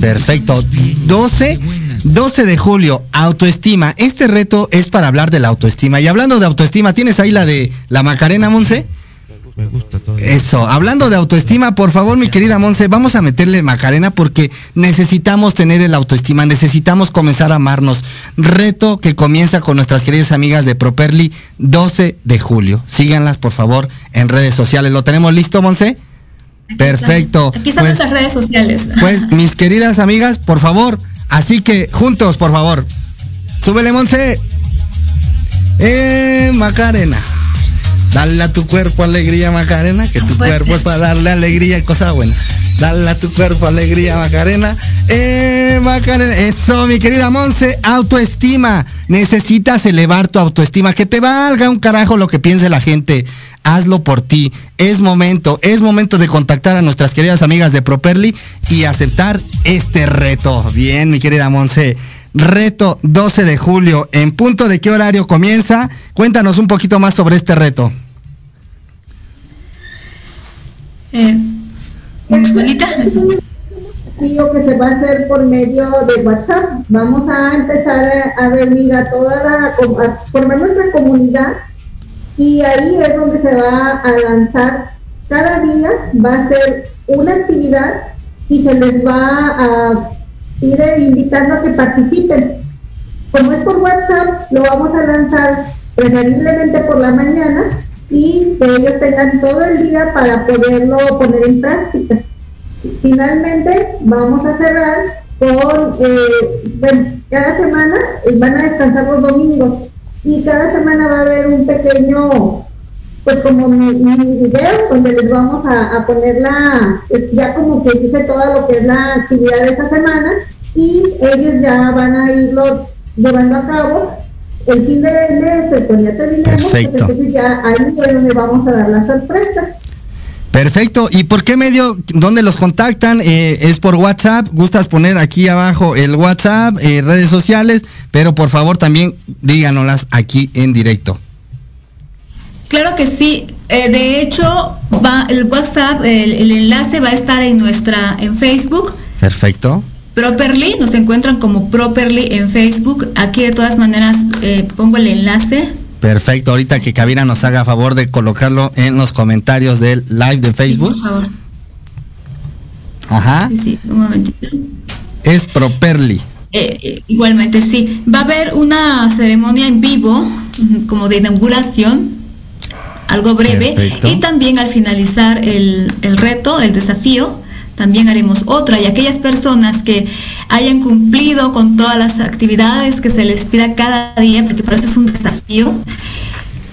Perfecto. 12, 12 de julio, autoestima. Este reto es para hablar de la autoestima. Y hablando de autoestima, ¿tienes ahí la de la Macarena, Monse? Me gusta todo. Eso, hablando de autoestima, por favor, mi querida Monse, vamos a meterle Macarena porque necesitamos tener el autoestima, necesitamos comenzar a amarnos. Reto que comienza con nuestras queridas amigas de Properly, 12 de julio. Síganlas, por favor, en redes sociales. ¿Lo tenemos listo, Monse? Perfecto. Aquí están pues, nuestras redes sociales. Pues mis queridas amigas, por favor, así que juntos, por favor. Súbele, Monse. Eh, Macarena. Dale a tu cuerpo alegría, Macarena, que tu cuerpo es para darle alegría y cosa buena. Dale a tu cuerpo alegría, Macarena. Eh, Macarena. Eso, mi querida Monse, autoestima. Necesitas elevar tu autoestima. Que te valga un carajo lo que piense la gente. Hazlo por ti. Es momento, es momento de contactar a nuestras queridas amigas de Properly y aceptar este reto. Bien, mi querida Monse. Reto 12 de julio. ¿En punto de qué horario comienza? Cuéntanos un poquito más sobre este reto. Eh, Digo que se va a hacer por medio de WhatsApp. Vamos a empezar a, a reunir a toda la, formar nuestra comunidad y ahí es donde se va a lanzar cada día, va a ser una actividad y se les va a ir invitando a que participen. Como es por WhatsApp, lo vamos a lanzar preferiblemente por la mañana y que ellos tengan todo el día para poderlo poner en práctica. Finalmente, vamos a cerrar con, eh, cada semana van a descansar los domingos y cada semana va a haber un pequeño, pues como mi, video donde les vamos a, poner la, pues ya como que dice todo lo que es la actividad de esa semana y ellos ya van a irlo llevando a cabo el fin de mes, pues ya terminamos, pues, entonces ya ahí es donde vamos a dar la sorpresa. Perfecto. ¿Y por qué medio? ¿Dónde los contactan? Eh, ¿Es por WhatsApp? ¿Gustas poner aquí abajo el WhatsApp, eh, redes sociales? Pero por favor también díganoslas aquí en directo. Claro que sí. Eh, de hecho, va, el WhatsApp, el, el, enlace va a estar en nuestra, en Facebook. Perfecto. Properly, nos encuentran como Properly en Facebook. Aquí de todas maneras pongo el enlace Perfecto, ahorita que Cabina nos haga favor de colocarlo en los comentarios del live de Facebook. por favor. Ajá. Sí, sí, un momentito. Es Properly. Eh, eh, igualmente, sí. Va a haber una ceremonia en vivo, como de inauguración, algo breve, y también al finalizar el, el reto, el desafío, también haremos otra y aquellas personas que hayan cumplido con todas las actividades que se les pida cada día, porque por eso es un desafío,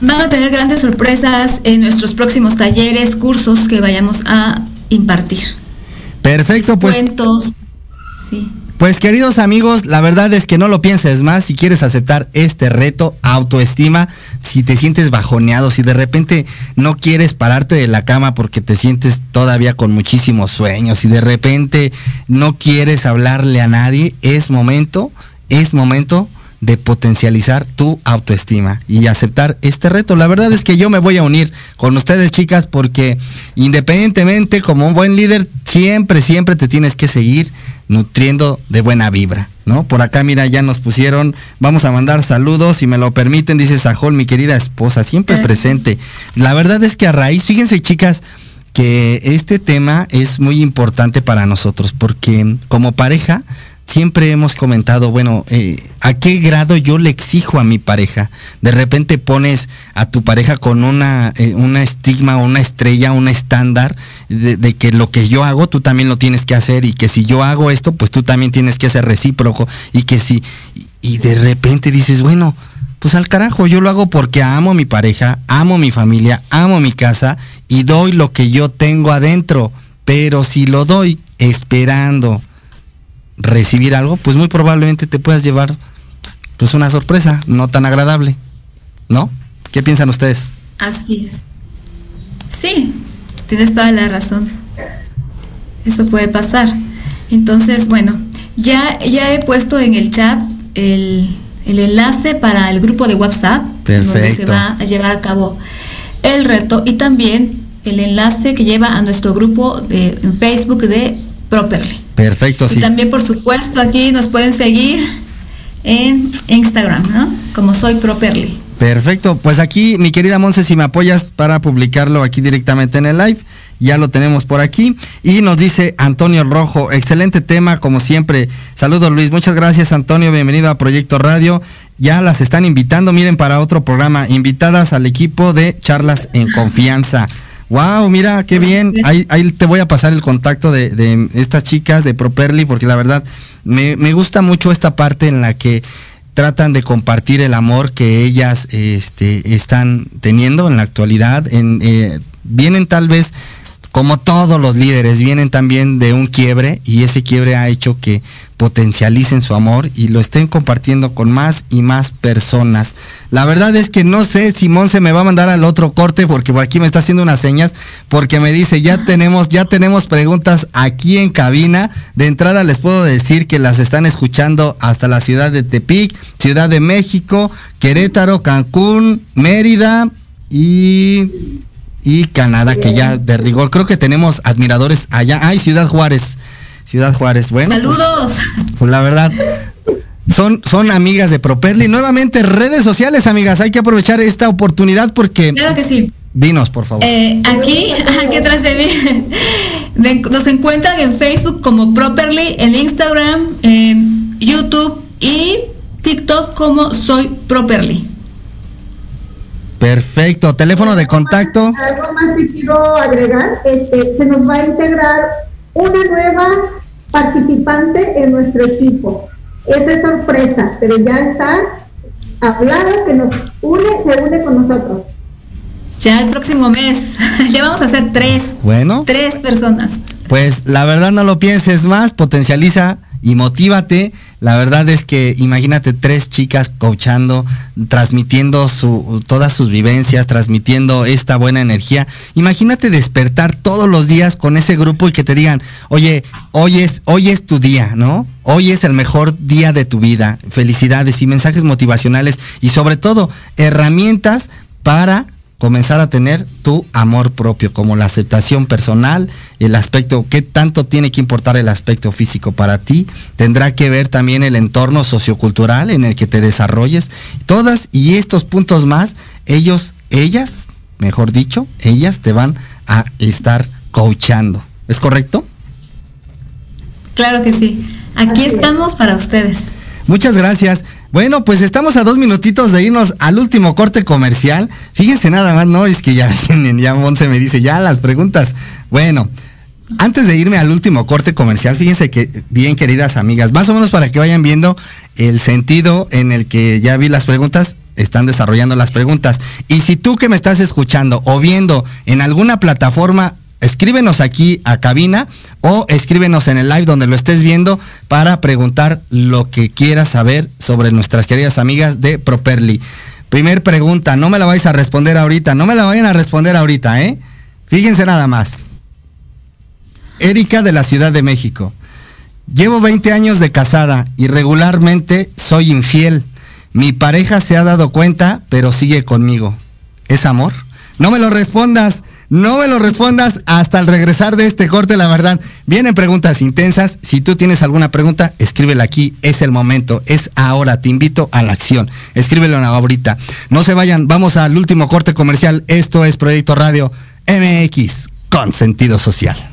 van a tener grandes sorpresas en nuestros próximos talleres, cursos que vayamos a impartir. Perfecto, pues. Cuentos, sí. Pues queridos amigos, la verdad es que no lo pienses más si quieres aceptar este reto, autoestima, si te sientes bajoneado, si de repente no quieres pararte de la cama porque te sientes todavía con muchísimos sueños, si de repente no quieres hablarle a nadie, es momento, es momento de potencializar tu autoestima y aceptar este reto. La verdad es que yo me voy a unir con ustedes, chicas, porque independientemente, como un buen líder, siempre, siempre te tienes que seguir nutriendo de buena vibra, ¿no? Por acá, mira, ya nos pusieron, vamos a mandar saludos, si me lo permiten, dice Sajol, mi querida esposa, siempre presente. La verdad es que a raíz, fíjense, chicas, que este tema es muy importante para nosotros, porque como pareja, siempre hemos comentado, bueno, eh, ¿a qué grado yo le exijo a mi pareja? De repente pones a tu pareja con una, eh, una estigma, una estrella, un estándar de, que lo que yo hago, tú también lo tienes que hacer y que si yo hago esto, pues tú también tienes que ser recíproco y que si, y de repente dices, bueno, pues al carajo, yo lo hago porque amo a mi pareja, amo a mi familia, amo a mi casa y doy lo que yo tengo adentro, pero si lo doy esperando, recibir algo, pues muy probablemente te puedas llevar pues una sorpresa no tan agradable, ¿no? ¿Qué piensan ustedes? Así es. Sí, tienes toda la razón. Eso puede pasar. Entonces, bueno, ya, ya he puesto en el chat el, enlace para el grupo de WhatsApp, donde se va a llevar a cabo el reto, y también el enlace que lleva a nuestro grupo de, en Facebook de Properly. Perfecto, sí. Y también, por supuesto, aquí nos pueden seguir en Instagram, ¿no? Como soy Properly. Perfecto, pues aquí mi querida Monse, si me apoyas para publicarlo aquí directamente en el live, ya lo tenemos por aquí. Y nos dice Antonio Rojo, excelente tema como siempre. Saludos Luis, muchas gracias Antonio, bienvenido a Proyecto Radio. Ya las están invitando, miren, para otro programa, invitadas al equipo de Charlas en Confianza. Wow, mira, qué bien. Ahí, ahí te voy a pasar el contacto de, estas chicas de Properly, porque la verdad me, gusta mucho esta parte en la que tratan de compartir el amor que ellas este, están teniendo en la actualidad. En, eh, vienen tal vez, como todos los líderes, vienen también de un quiebre y ese quiebre ha hecho que potencialicen su amor y lo estén compartiendo con más y más personas. La verdad es que no sé si se me va a mandar al otro corte porque por aquí me está haciendo unas señas porque me dice ya tenemos ya tenemos preguntas aquí en cabina. De entrada les puedo decir que las están escuchando hasta la ciudad de Tepic, Ciudad de México, Querétaro, Cancún, Mérida y y Canadá que ya de rigor creo que tenemos admiradores allá. Ay, Ciudad Juárez. Ciudad Juárez. Bueno. Pues, Saludos. Pues, la verdad, son, son amigas de Properly. Nuevamente, redes sociales, amigas. Hay que aprovechar esta oportunidad porque. Claro que sí. Dinos, por favor. Eh, aquí, aquí atrás de mí, nos encuentran en Facebook como Properly, en Instagram, en YouTube y TikTok como Soy Properly. Perfecto. Teléfono de contacto. Algo más que quiero agregar, este, se nos va a integrar una nueva participante en nuestro equipo. Esa es sorpresa, pero ya está hablado que nos une, se une con nosotros. Ya el próximo mes, ya vamos a ser tres. Bueno. Tres personas. Pues la verdad no lo pienses más, potencializa y motívate. La verdad es que imagínate tres chicas coachando, transmitiendo su, todas sus vivencias, transmitiendo esta buena energía. Imagínate despertar todos los días con ese grupo y que te digan, oye, hoy es, hoy es tu día, ¿no? Hoy es el mejor día de tu vida. Felicidades y mensajes motivacionales y sobre todo herramientas para comenzar a tener tu amor propio, como la aceptación personal, el aspecto, qué tanto tiene que importar el aspecto físico para ti, tendrá que ver también el entorno sociocultural en el que te desarrolles, todas y estos puntos más, ellos, ellas, mejor dicho, ellas te van a estar coachando. ¿Es correcto? Claro que sí. Aquí estamos para ustedes. Muchas gracias. Bueno, pues estamos a dos minutitos de irnos al último corte comercial. Fíjense nada más, ¿no? Es que ya, ya Monse me dice, ya las preguntas. Bueno, antes de irme al último corte comercial, fíjense que, bien queridas amigas, más o menos para que vayan viendo el sentido en el que ya vi las preguntas, están desarrollando las preguntas. Y si tú que me estás escuchando o viendo en alguna plataforma escríbenos aquí a cabina o escríbenos en el live donde lo estés viendo para preguntar lo que quieras saber sobre nuestras queridas amigas de Properly. Primer pregunta, no me la vais a responder ahorita, no me la vayan a responder ahorita, ¿eh? Fíjense nada más. Erika de la Ciudad de México. Llevo 20 años de casada y regularmente soy infiel. Mi pareja se ha dado cuenta, pero sigue conmigo. ¿Es amor? No me lo respondas. No me lo respondas hasta el regresar de este corte, la verdad. Vienen preguntas intensas. Si tú tienes alguna pregunta, escríbela aquí. Es el momento. Es ahora. Te invito a la acción. Escríbelo ahorita. No se vayan. Vamos al último corte comercial. Esto es Proyecto Radio MX con sentido social.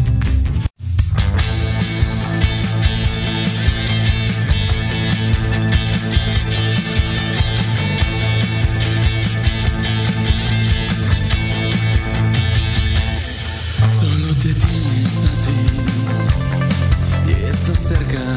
again.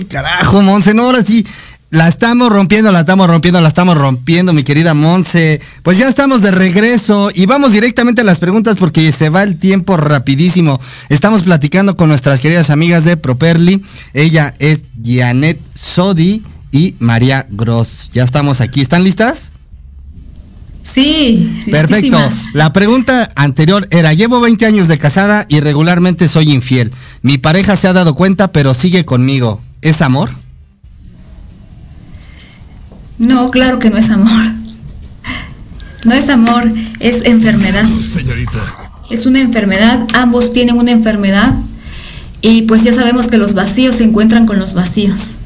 Carajo, Monse, no, ahora sí. La estamos rompiendo, la estamos rompiendo, la estamos rompiendo, mi querida Monse. Pues ya estamos de regreso y vamos directamente a las preguntas porque se va el tiempo rapidísimo. Estamos platicando con nuestras queridas amigas de Properly. Ella es Janet Sodi y María Gross. Ya estamos aquí. ¿Están listas? Sí, Perfecto. La pregunta anterior era, llevo 20 años de casada y regularmente soy infiel. Mi pareja se ha dado cuenta, pero sigue conmigo. ¿Es amor? No, claro que no es amor. No es amor, es enfermedad. Es una enfermedad, ambos tienen una enfermedad y pues ya sabemos que los vacíos se encuentran con los vacíos.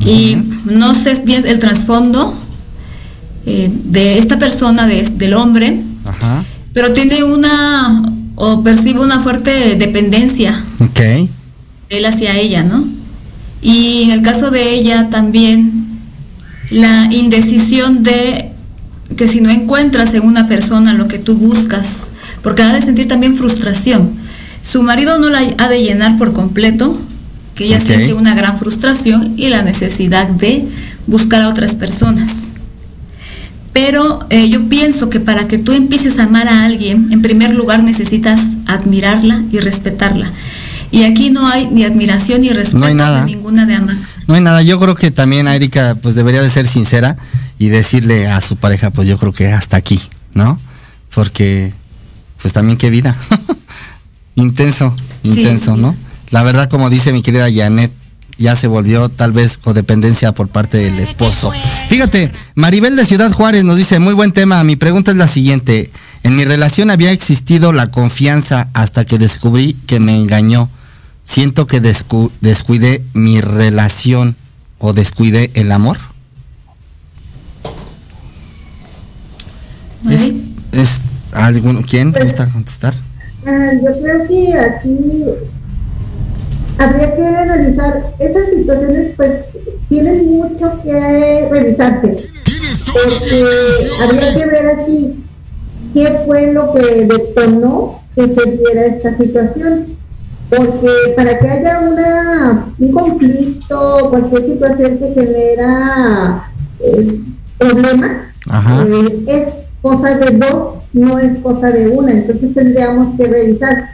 Y no sé bien el trasfondo eh, de esta persona, de- del hombre, Ajá. pero tiene una o percibe una fuerte dependencia Ok. él hacia ella, ¿no? Y en el caso de ella también la indecisión de que si no encuentras en una persona lo que tú buscas, porque ha de sentir también frustración. Su marido no la ha de llenar por completo, que ella siente una gran frustración y la necesidad de buscar a otras personas. Pero eh, yo pienso que para que tú empieces a amar a alguien, en primer lugar necesitas admirarla y respetarla. Y aquí no hay ni admiración ni respeto No hay nada. de ninguna de ambas. No hay nada, yo creo que también Erika pues debería de ser sincera y decirle a su pareja pues yo creo que hasta aquí, ¿no? Porque pues también qué vida. intenso, intenso, sí. ¿no? La verdad como dice mi querida Janet, ya se volvió tal vez codependencia por parte del esposo. Fíjate, Maribel de Ciudad Juárez nos dice, muy buen tema, mi pregunta es la siguiente, en mi relación había existido la confianza hasta que descubrí que me engañó. Siento que descu- descuidé mi relación o descuidé el amor. Es, es alguno, ¿quién gusta contestar? Ah, yo creo que aquí habría que analizar esas situaciones, pues tienen mucho que revisarse. Porque habría que ver aquí qué fue lo que detonó que se diera esta situación. Porque para que haya una, un conflicto, cualquier situación que genera eh, problemas, eh, es cosa de dos, no es cosa de una. Entonces tendríamos que revisar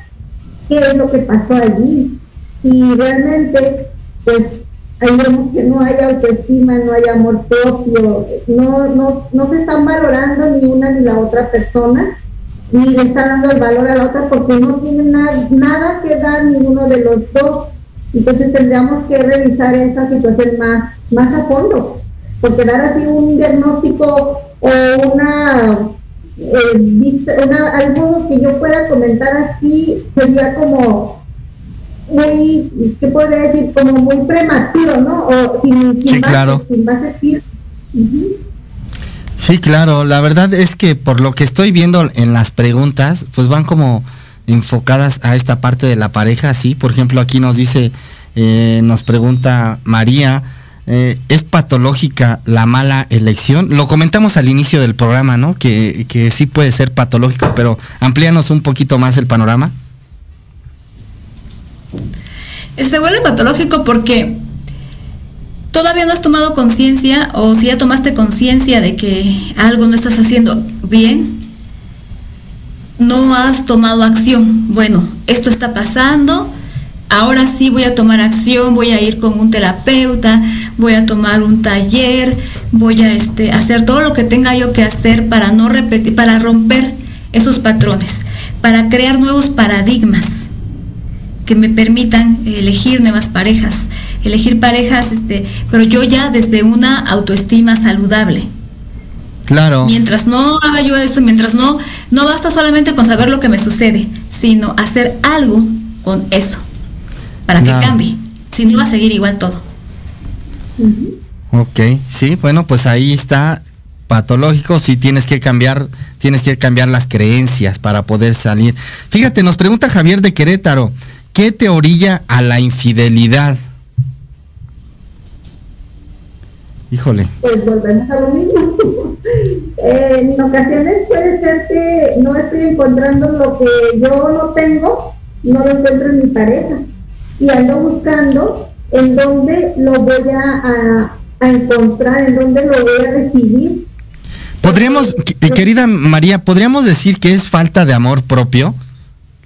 qué es lo que pasó allí. Y realmente, pues ahí vemos que no hay autoestima, no hay amor propio, no, no, no se están valorando ni una ni la otra persona, ni le está dando el valor a la otra porque no tienen na- nada que dar ninguno de los dos. Entonces tendríamos que revisar esta situación más, más a fondo, porque dar así un diagnóstico o una, eh, vista- una- algo que yo pueda comentar aquí sería como muy, ¿qué podría decir? Como muy prematuro, ¿no? O sin, sin Sí, base, claro. sin base firme. Ujú. Sí, claro, la verdad es que por lo que estoy viendo en las preguntas, pues van como enfocadas a esta parte de la pareja, sí, por ejemplo aquí nos dice, eh, nos pregunta María, eh, ¿es patológica la mala elección? Lo comentamos al inicio del programa, ¿no? Que, que sí puede ser patológico, pero amplíanos un poquito más el panorama. Se vuelve patológico porque todavía no has tomado conciencia o si ya tomaste conciencia de que algo no estás haciendo bien, no has tomado acción. Bueno, esto está pasando, ahora sí voy a tomar acción, voy a ir con un terapeuta, voy a tomar un taller, voy a este, hacer todo lo que tenga yo que hacer para no repetir, para romper esos patrones, para crear nuevos paradigmas que me permitan elegir nuevas parejas, elegir parejas, este, pero yo ya desde una autoestima saludable. Claro. Mientras no haga yo eso, mientras no, no basta solamente con saber lo que me sucede, sino hacer algo con eso para Claro. que cambie. Si no va a seguir igual todo. Ok, sí, bueno, pues ahí está patológico, sí tienes que cambiar, tienes que cambiar las creencias para poder salir. Fíjate, nos pregunta Javier de Querétaro, ¿qué te orilla a la infidelidad? Híjole. Pues volvemos a lo mismo. Eh, en ocasiones puede ser que no estoy encontrando lo que yo no tengo, no lo encuentro en mi pareja. Y ando buscando en dónde lo voy a, a encontrar, en dónde lo voy a recibir. Podríamos, querida María, ¿podríamos decir que es falta de amor propio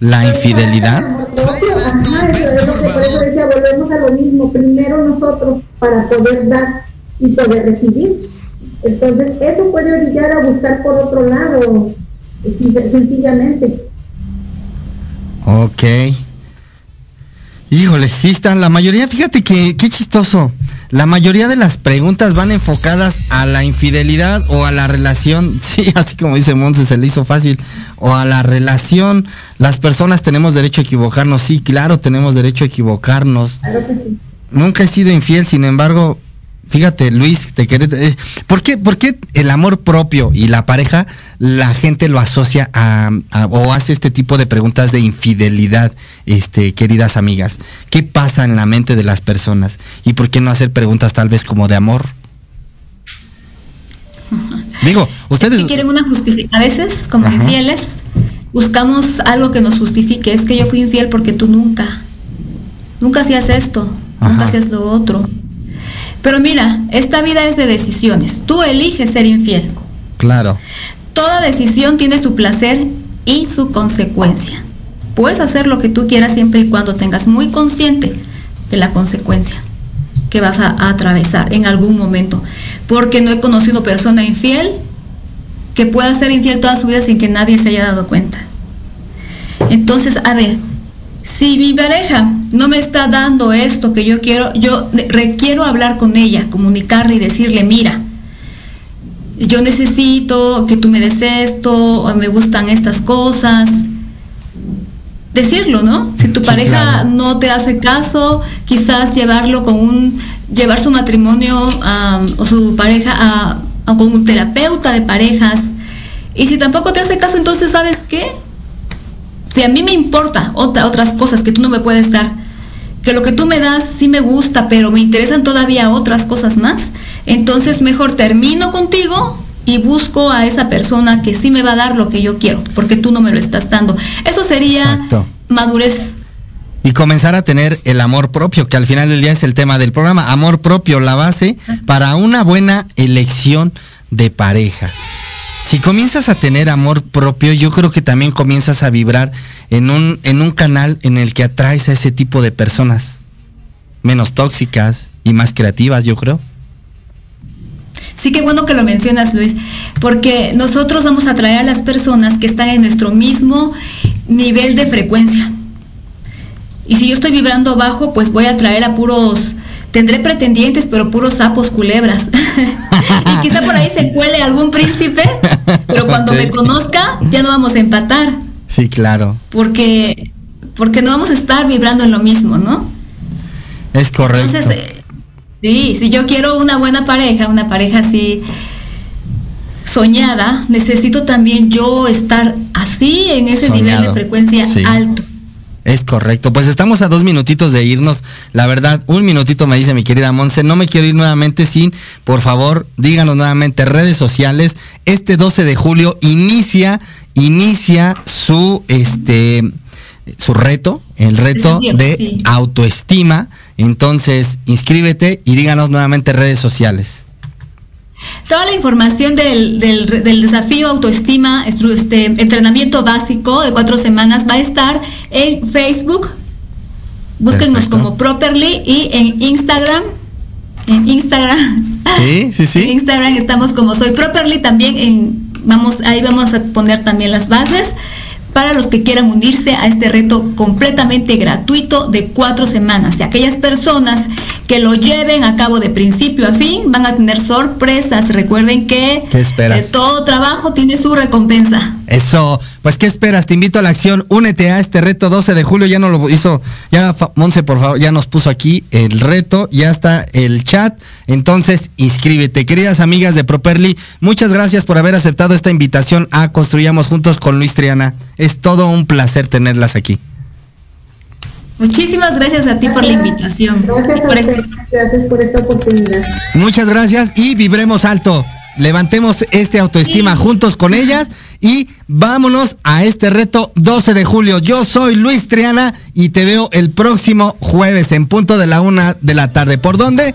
la infidelidad? Ajá, eso es lo que por eso decía, volvemos a lo mismo, primero nosotros para poder dar y poder recibir. Entonces, eso puede orillar a buscar por otro lado, sencillamente. Ok. Híjole, sí están, la mayoría, fíjate que, qué chistoso. La mayoría de las preguntas van enfocadas a la infidelidad o a la relación, sí, así como dice Montes, se le hizo fácil, o a la relación. Las personas tenemos derecho a equivocarnos, sí, claro, tenemos derecho a equivocarnos. Nunca he sido infiel, sin embargo, Fíjate, Luis, te querés, eh, ¿por, qué, ¿por, qué, el amor propio y la pareja la gente lo asocia a, o hace este tipo de preguntas de infidelidad, este, queridas amigas? ¿Qué pasa en la mente de las personas? ¿Y por qué no hacer preguntas tal vez como de amor? Digo, ustedes... quieren una. A veces, como infieles, buscamos algo que nos justifique. Es que yo fui infiel porque tú nunca. Nunca hacías esto, nunca hacías lo otro pero mira, esta vida es de decisiones. Tú eliges ser infiel. Claro. Toda decisión tiene su placer y su consecuencia. Puedes hacer lo que tú quieras siempre y cuando tengas muy consciente de la consecuencia que vas a, atravesar en algún momento. Porque no he conocido persona infiel que pueda ser infiel toda su vida sin que nadie se haya dado cuenta. Entonces, a ver, si mi pareja no me está dando esto que yo quiero, yo requiero hablar con ella, comunicarle y decirle, mira, yo necesito que tú me des esto, me gustan estas cosas. Decirlo, ¿no? Si tu pareja no te hace caso, quizás llevarlo con un, llevar su matrimonio o su pareja a, a, con un terapeuta de parejas. Y si tampoco te hace caso, entonces, ¿sabes qué? Si a mí me importa otra, otras cosas que tú no me puedes dar, que lo que tú me das sí me gusta, pero me interesan todavía otras cosas más, entonces mejor termino contigo y busco a esa persona que sí me va a dar lo que yo quiero, porque tú no me lo estás dando. Eso sería madurez. Y comenzar a tener el amor propio, que al final del día es el tema del programa. Amor propio, la base para una buena elección de pareja si comienzas a tener amor propio, yo creo que también comienzas a vibrar en un, en un canal en el que atraes a ese tipo de personas. Menos tóxicas y más creativas, yo creo. Sí, qué bueno que lo mencionas, Luis, porque nosotros vamos a atraer a las personas que están en nuestro mismo nivel de frecuencia. Y si yo estoy vibrando bajo, pues voy a atraer a puros tendré pretendientes, pero puros sapos culebras. y quizá por ahí se cuele algún príncipe, pero cuando me conozca ya no vamos a empatar. Sí, claro. Porque, porque no vamos a estar vibrando en lo mismo, ¿no? Es correcto. Entonces, eh, sí, si yo quiero una buena pareja, una pareja así soñada, necesito también yo estar así en ese nivel de frecuencia alto. Es correcto. Pues estamos a dos minutitos de irnos. La verdad, un minutito me dice mi querida Monse. No me quiero ir nuevamente sin, por favor, díganos nuevamente redes sociales. Este 12 de julio inicia, inicia su, este, su reto, el reto de autoestima. Entonces, inscríbete y díganos nuevamente redes sociales. Toda la información del, desafío autoestima, este, entrenamiento básico de cuatro semanas va a estar en Facebook. Búsquenos como Properly y en Instagram. En Instagram. Sí, sí, sí. En Instagram estamos como Soy Properly también en vamos ahí vamos a poner también las bases para los que quieran unirse a este reto completamente gratuito de cuatro semanas. Y aquellas personas que lo lleven a cabo de principio a fin van a tener sorpresas. Recuerden que todo trabajo tiene su recompensa. Eso, pues ¿qué esperas? Te invito a la acción, únete a este reto 12 de julio, ya no lo hizo, ya Monse por favor, ya nos puso aquí el reto, ya está el chat, entonces inscríbete. Queridas amigas de Properly, muchas gracias por haber aceptado esta invitación a Construyamos Juntos con Luis Triana. Es todo un placer tenerlas aquí. Muchísimas gracias a ti por la invitación. Gracias, por este... gracias por esta oportunidad. Muchas gracias y vibremos alto. Levantemos este autoestima juntos con ellas y vámonos a este reto 12 de julio. Yo soy Luis Triana y te veo el próximo jueves en punto de la una de la tarde. ¿Por dónde?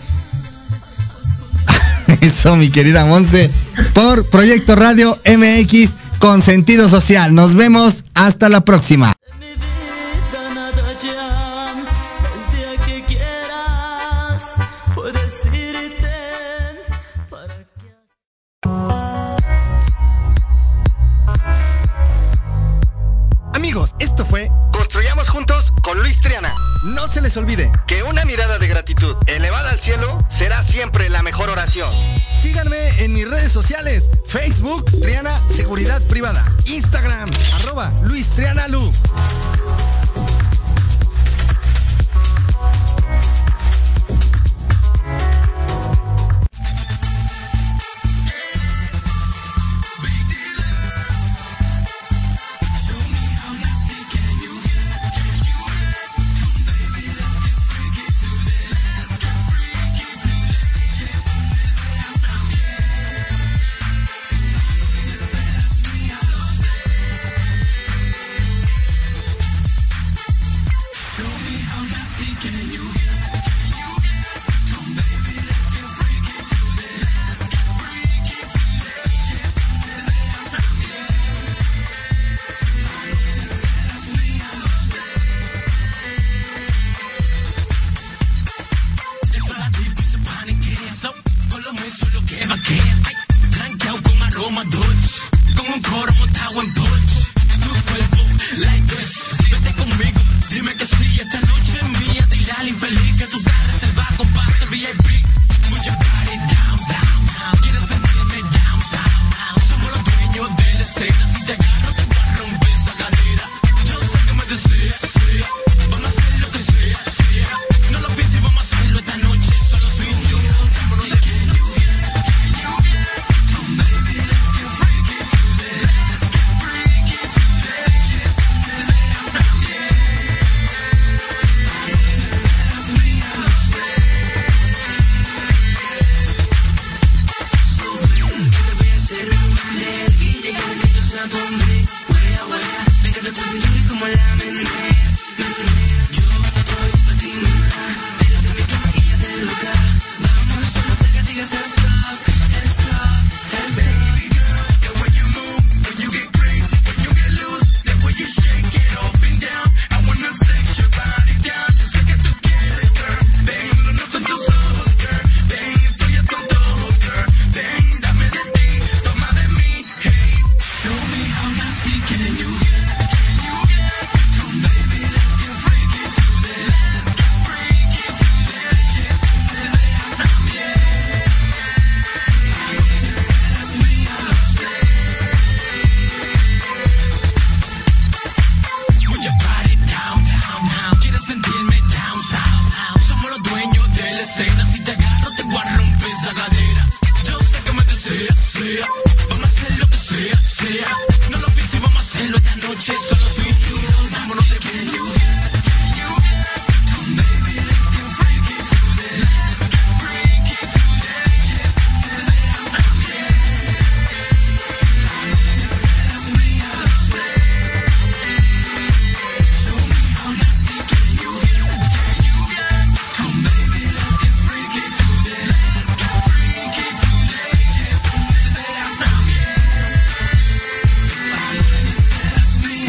Eso, mi querida Monse. Por Proyecto Radio MX con sentido social. Nos vemos hasta la próxima. No se les olvide que una mirada de gratitud elevada al cielo será siempre la mejor oración. Síganme en mis redes sociales, Facebook, Triana Seguridad Privada, Instagram, arroba Luis Triana Lu.